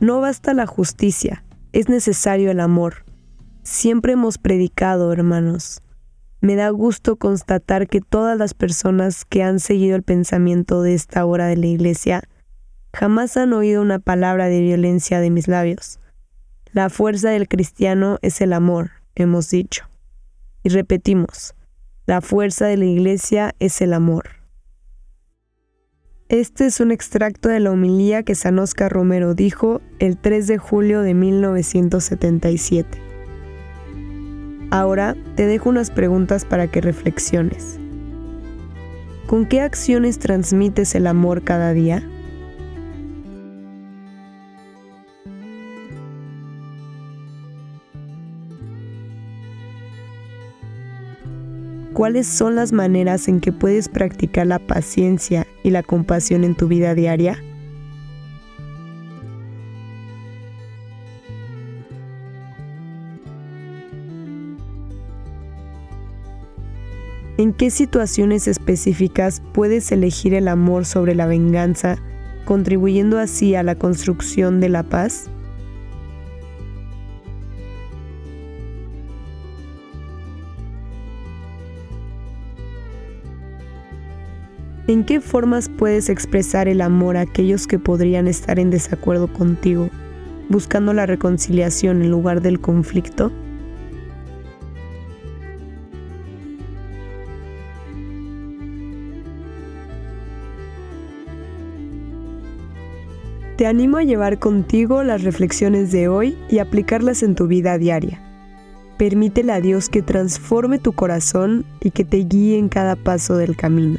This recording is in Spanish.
No basta la justicia, es necesario el amor. Siempre hemos predicado, hermanos. Me da gusto constatar que todas las personas que han seguido el pensamiento de esta hora de la iglesia jamás han oído una palabra de violencia de mis labios. La fuerza del cristiano es el amor, hemos dicho. Y repetimos, la fuerza de la iglesia es el amor. Este es un extracto de la homilía que San Oscar Romero dijo el 3 de julio de 1977. Ahora te dejo unas preguntas para que reflexiones. ¿Con qué acciones transmites el amor cada día? ¿Cuáles son las maneras en que puedes practicar la paciencia y la compasión en tu vida diaria? ¿En qué situaciones específicas puedes elegir el amor sobre la venganza, contribuyendo así a la construcción de la paz? ¿En qué formas puedes expresar el amor a aquellos que podrían estar en desacuerdo contigo, buscando la reconciliación en lugar del conflicto? Te animo a llevar contigo las reflexiones de hoy y aplicarlas en tu vida diaria. Permítele a Dios que transforme tu corazón y que te guíe en cada paso del camino.